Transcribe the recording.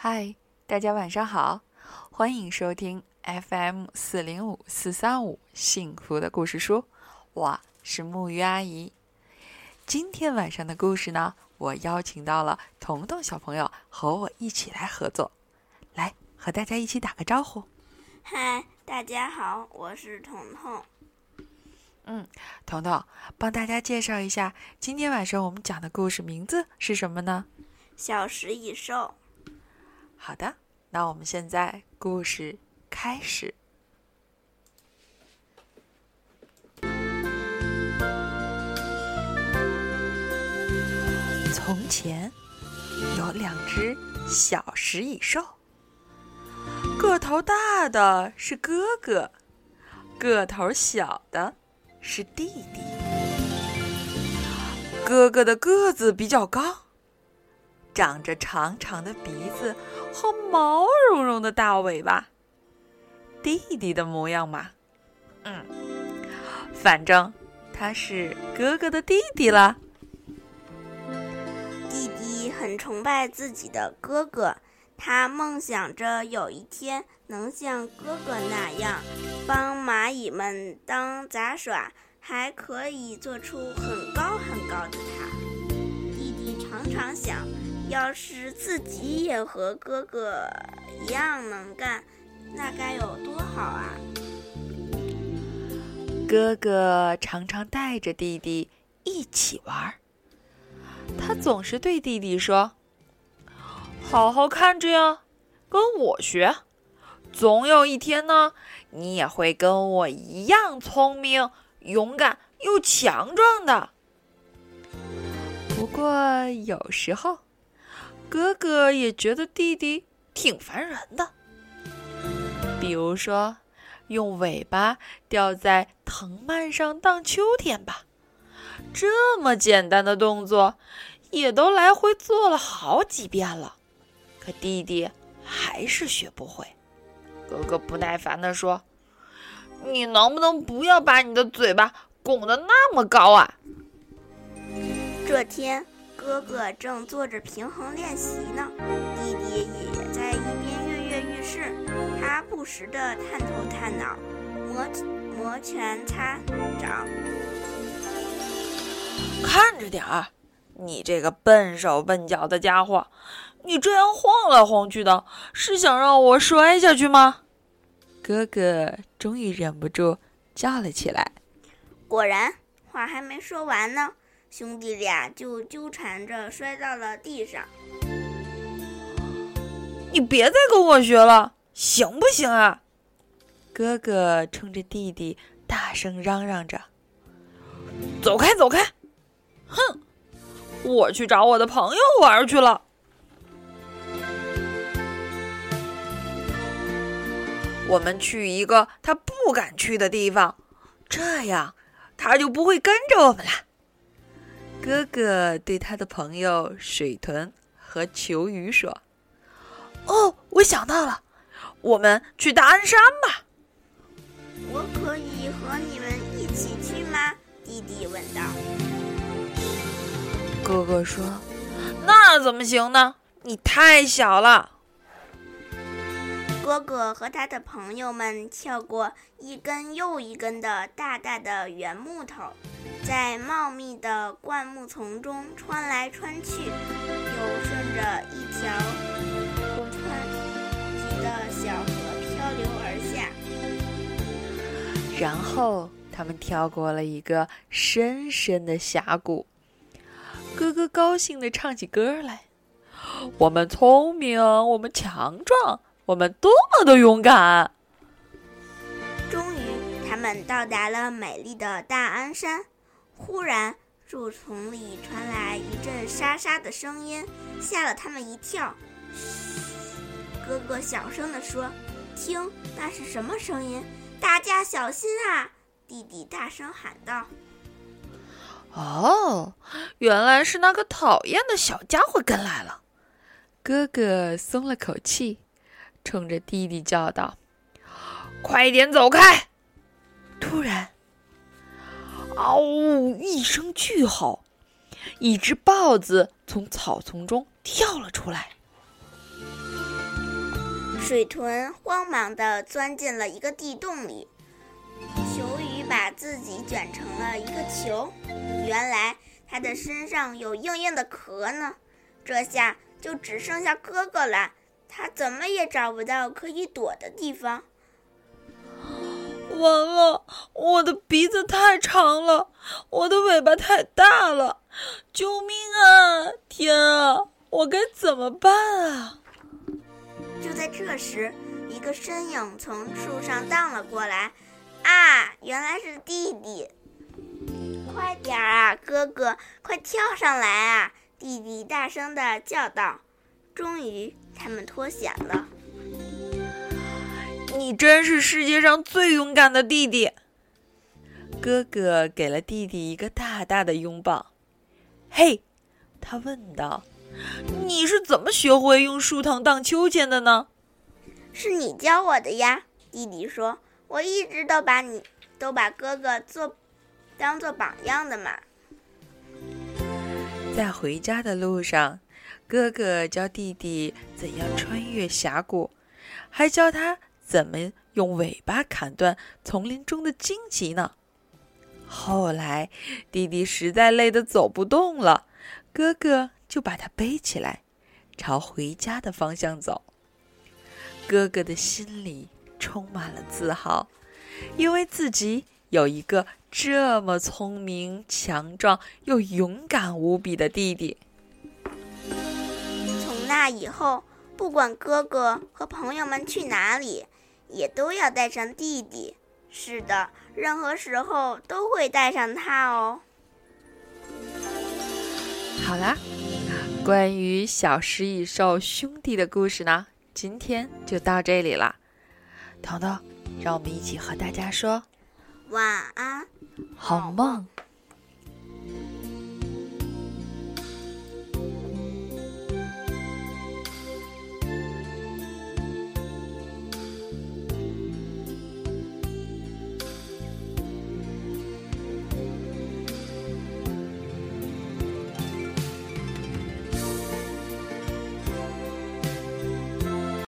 嗨，大家晚上好，欢迎收听 FM 四零五四三五幸福的故事书，我是木鱼阿姨。今天晚上的故事呢，我邀请到了彤彤小朋友和我一起来合作，来和大家一起打个招呼。嗨，大家好，我是彤彤。嗯，彤彤，帮大家介绍一下今天晚上我们讲的故事名字是什么呢？小食蚁兽。好的，那我们现在故事开始。从前有两只小食蚁兽，个头大的是哥哥，个头小的是弟弟。哥哥的个子比较高。长着长长的鼻子和毛茸茸的大尾巴，弟弟的模样嘛，嗯，反正他是哥哥的弟弟了。弟弟很崇拜自己的哥哥，他梦想着有一天能像哥哥那样，帮蚂蚁们当杂耍，还可以做出很高很高的塔。弟弟常常想。要是自己也和哥哥一样能干，那该有多好啊！哥哥常常带着弟弟一起玩，他总是对弟弟说：“好好看着呀，跟我学，总有一天呢，你也会跟我一样聪明、勇敢又强壮的。”不过有时候。哥哥也觉得弟弟挺烦人的，比如说，用尾巴吊在藤蔓上荡秋千吧，这么简单的动作，也都来回做了好几遍了，可弟弟还是学不会。哥哥不耐烦地说：“你能不能不要把你的嘴巴拱得那么高啊？”这天。哥哥正做着平衡练习呢，弟弟也在一边跃跃欲试。他不时地探头探脑，摩摩拳擦掌。看着点儿，你这个笨手笨脚的家伙！你这样晃来晃去的，是想让我摔下去吗？哥哥终于忍不住叫了起来。果然，话还没说完呢。兄弟俩就纠缠着摔到了地上。你别再跟我学了，行不行啊？哥哥冲着弟弟大声嚷嚷着：“走开，走开！”哼，我去找我的朋友玩去了。我们去一个他不敢去的地方，这样他就不会跟着我们了。哥哥对他的朋友水豚和球鱼说：“哦，我想到了，我们去大安山吧。”“我可以和你们一起去吗？”弟弟问道。哥哥说：“那怎么行呢？你太小了。”哥哥和他的朋友们跳过一根又一根的大大的圆木头。在茂密的灌木丛中穿来穿去，又顺着一条不湍急的小河漂流而下。然后他们跳过了一个深深的峡谷。哥哥高兴地唱起歌来：“我们聪明，我们强壮，我们多么的勇敢！”终于，他们到达了美丽的大安山。忽然，树丛里传来一阵沙沙的声音，吓了他们一跳。嘘，哥哥小声地说：“听，那是什么声音？大家小心啊！”弟弟大声喊道：“哦，原来是那个讨厌的小家伙跟来了。”哥哥松了口气，冲着弟弟叫道：“快点走开！”突然。嗷呜！一声巨吼，一只豹子从草丛中跳了出来。水豚慌忙地钻进了一个地洞里，球鱼把自己卷成了一个球。原来它的身上有硬硬的壳呢。这下就只剩下哥哥了，他怎么也找不到可以躲的地方。完了，我的鼻子太长了，我的尾巴太大了，救命啊！天啊，我该怎么办啊？就在这时，一个身影从树上荡了过来。啊，原来是弟弟！快点啊，哥哥，快跳上来啊！弟弟大声地叫道。终于，他们脱险了。你真是世界上最勇敢的弟弟！哥哥给了弟弟一个大大的拥抱。嘿，他问道：“你是怎么学会用树藤荡秋千的呢？”是你教我的呀，弟弟说：“我一直都把你都把哥哥做当做榜样的嘛。”在回家的路上，哥哥教弟弟怎样穿越峡谷，还教他。怎么用尾巴砍断丛林中的荆棘呢？后来弟弟实在累得走不动了，哥哥就把他背起来，朝回家的方向走。哥哥的心里充满了自豪，因为自己有一个这么聪明、强壮又勇敢无比的弟弟。从那以后，不管哥哥和朋友们去哪里。也都要带上弟弟，是的，任何时候都会带上他哦。好啦，关于小食蚁兽兄弟的故事呢，今天就到这里了。彤彤，让我们一起和大家说晚安，好梦。